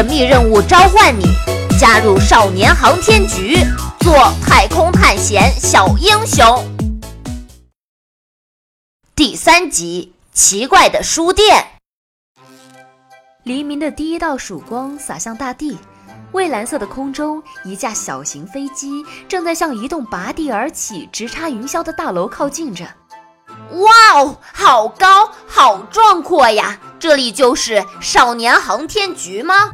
神秘任务召唤你，加入少年航天局，做太空探险小英雄。第三集：奇怪的书店。黎明的第一道曙光洒向大地，蔚蓝色的空中，一架小型飞机正在向一栋拔地而起、直插云霄的大楼靠近着。哇哦，好高，好壮阔呀！这里就是少年航天局吗？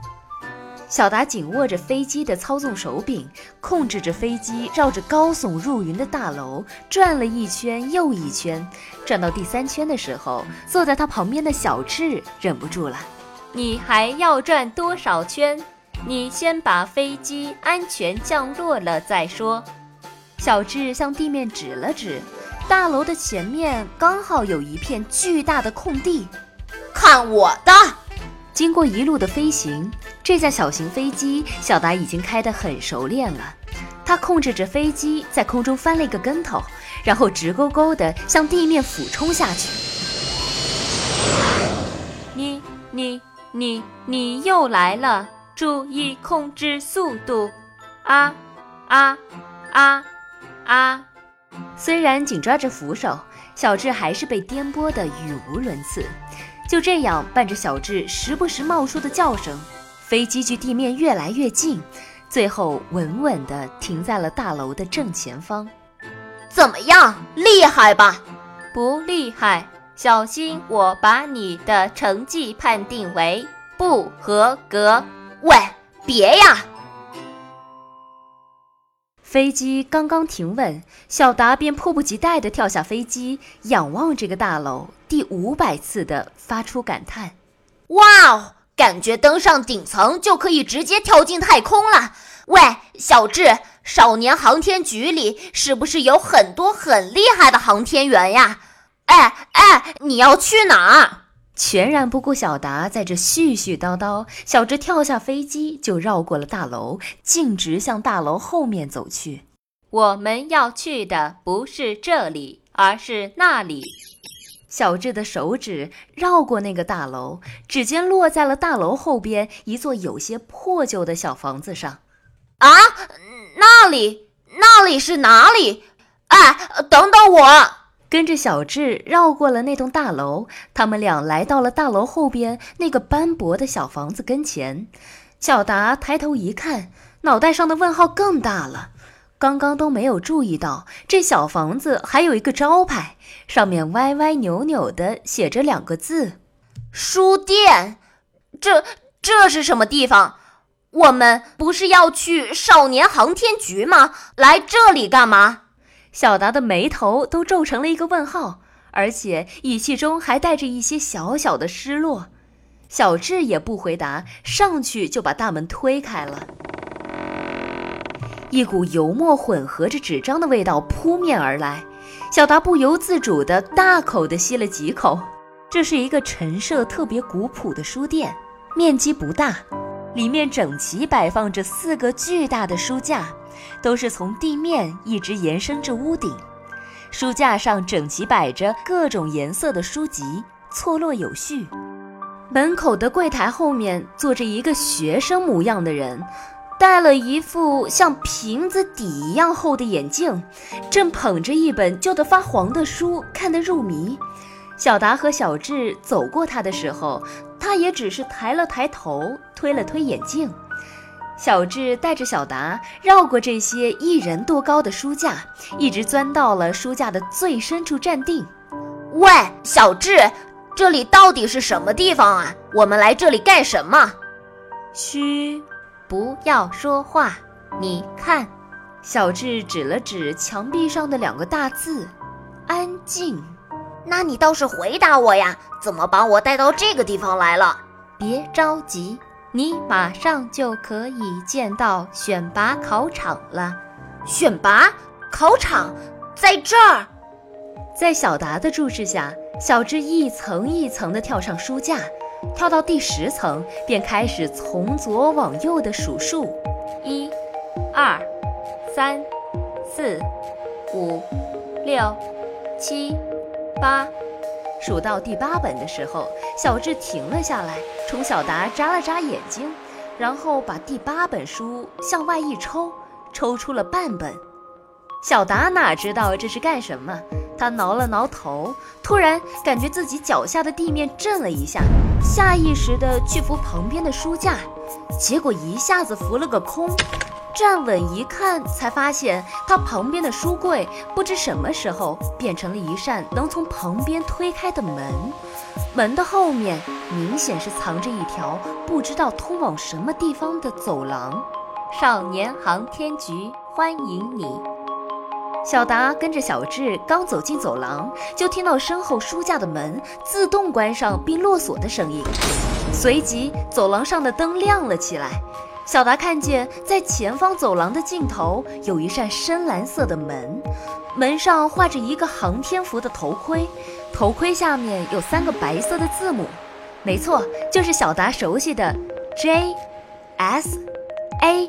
小达紧握着飞机的操纵手柄，控制着飞机绕着高耸入云的大楼转了一圈又一圈。转到第三圈的时候，坐在他旁边的小智忍不住了：“你还要转多少圈？你先把飞机安全降落了再说。”小智向地面指了指。大楼的前面刚好有一片巨大的空地，看我的！经过一路的飞行，这架小型飞机小达已经开得很熟练了。他控制着飞机在空中翻了一个跟头，然后直勾勾地向地面俯冲下去。你、你、你、你又来了！注意控制速度！啊啊啊啊！虽然紧抓着扶手，小智还是被颠簸得语无伦次。就这样，伴着小智时不时冒出的叫声，飞机距地面越来越近，最后稳稳地停在了大楼的正前方。怎么样，厉害吧？不厉害，小心我把你的成绩判定为不合格。喂，别呀！飞机刚刚停稳，小达便迫不及待地跳下飞机，仰望这个大楼，第五百次的发出感叹：“哇哦，感觉登上顶层就可以直接跳进太空了！”喂，小智，少年航天局里是不是有很多很厉害的航天员呀？哎哎，你要去哪儿？全然不顾小达在这絮絮叨叨，小智跳下飞机就绕过了大楼，径直向大楼后面走去。我们要去的不是这里，而是那里。小智的手指绕过那个大楼，指尖落在了大楼后边一座有些破旧的小房子上。啊，那里，那里是哪里？哎，等等我。跟着小智绕过了那栋大楼，他们俩来到了大楼后边那个斑驳的小房子跟前。小达抬头一看，脑袋上的问号更大了。刚刚都没有注意到，这小房子还有一个招牌，上面歪歪扭扭的写着两个字：“书店。”这这是什么地方？我们不是要去少年航天局吗？来这里干嘛？小达的眉头都皱成了一个问号，而且语气中还带着一些小小的失落。小智也不回答，上去就把大门推开了。一股油墨混合着纸张的味道扑面而来，小达不由自主地大口地吸了几口。这是一个陈设特别古朴的书店，面积不大，里面整齐摆放着四个巨大的书架。都是从地面一直延伸至屋顶，书架上整齐摆着各种颜色的书籍，错落有序。门口的柜台后面坐着一个学生模样的人，戴了一副像瓶子底一样厚的眼镜，正捧着一本旧得发黄的书，看得入迷。小达和小智走过他的时候，他也只是抬了抬头，推了推眼镜。小智带着小达绕过这些一人多高的书架，一直钻到了书架的最深处站定。喂，小智，这里到底是什么地方啊？我们来这里干什么？嘘，不要说话。你看，小智指了指墙壁上的两个大字：“安静。”那你倒是回答我呀！怎么把我带到这个地方来了？别着急。你马上就可以见到选拔考场了。选拔考场在这儿。在小达的注视下，小智一层一层地跳上书架，跳到第十层，便开始从左往右的数数：一、二、三、四、五、六、七、八。数到第八本的时候，小智停了下来，冲小达眨了眨眼睛，然后把第八本书向外一抽，抽出了半本。小达哪知道这是干什么？他挠了挠头，突然感觉自己脚下的地面震了一下，下意识地去扶旁边的书架，结果一下子扶了个空。站稳一看，才发现他旁边的书柜不知什么时候变成了一扇能从旁边推开的门，门的后面明显是藏着一条不知道通往什么地方的走廊。少年航天局欢迎你。小达跟着小智刚走进走廊，就听到身后书架的门自动关上并落锁的声音，随即走廊上的灯亮了起来。小达看见，在前方走廊的尽头有一扇深蓝色的门，门上画着一个航天服的头盔，头盔下面有三个白色的字母，没错，就是小达熟悉的 J S A。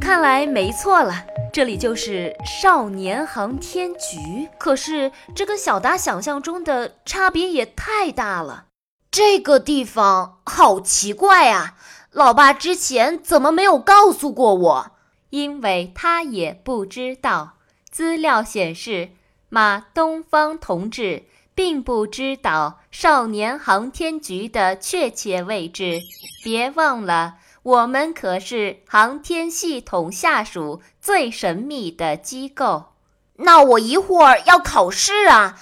看来没错了，这里就是少年航天局。可是这跟小达想象中的差别也太大了，这个地方好奇怪啊！老爸之前怎么没有告诉过我？因为他也不知道。资料显示，马东方同志并不知道少年航天局的确切位置。别忘了，我们可是航天系统下属最神秘的机构。那我一会儿要考试啊，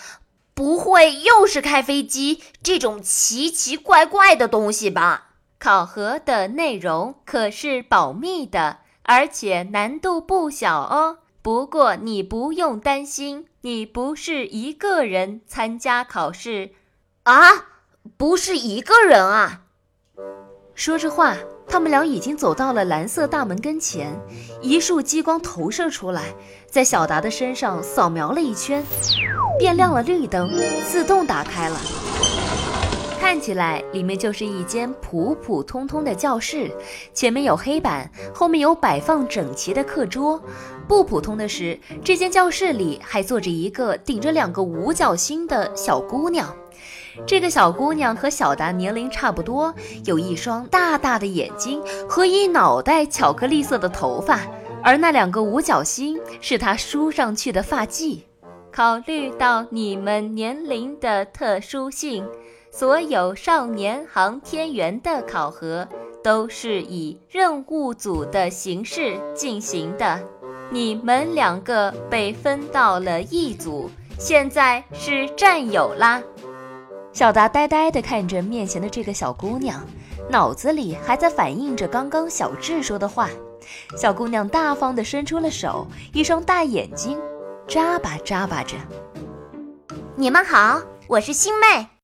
不会又是开飞机这种奇奇怪怪的东西吧？考核的内容可是保密的，而且难度不小哦。不过你不用担心，你不是一个人参加考试，啊，不是一个人啊。说着话，他们俩已经走到了蓝色大门跟前，一束激光投射出来，在小达的身上扫描了一圈，便亮了绿灯，自动打开了。看起来里面就是一间普普通通的教室，前面有黑板，后面有摆放整齐的课桌。不普通的是，这间教室里还坐着一个顶着两个五角星的小姑娘。这个小姑娘和小达年龄差不多，有一双大大的眼睛和一脑袋巧克力色的头发，而那两个五角星是她梳上去的发髻。考虑到你们年龄的特殊性。所有少年航天员的考核都是以任务组的形式进行的。你们两个被分到了一组，现在是战友啦。小达呆呆地看着面前的这个小姑娘，脑子里还在反映着刚刚小智说的话。小姑娘大方地伸出了手，一双大眼睛眨巴眨巴着。你们好，我是星妹。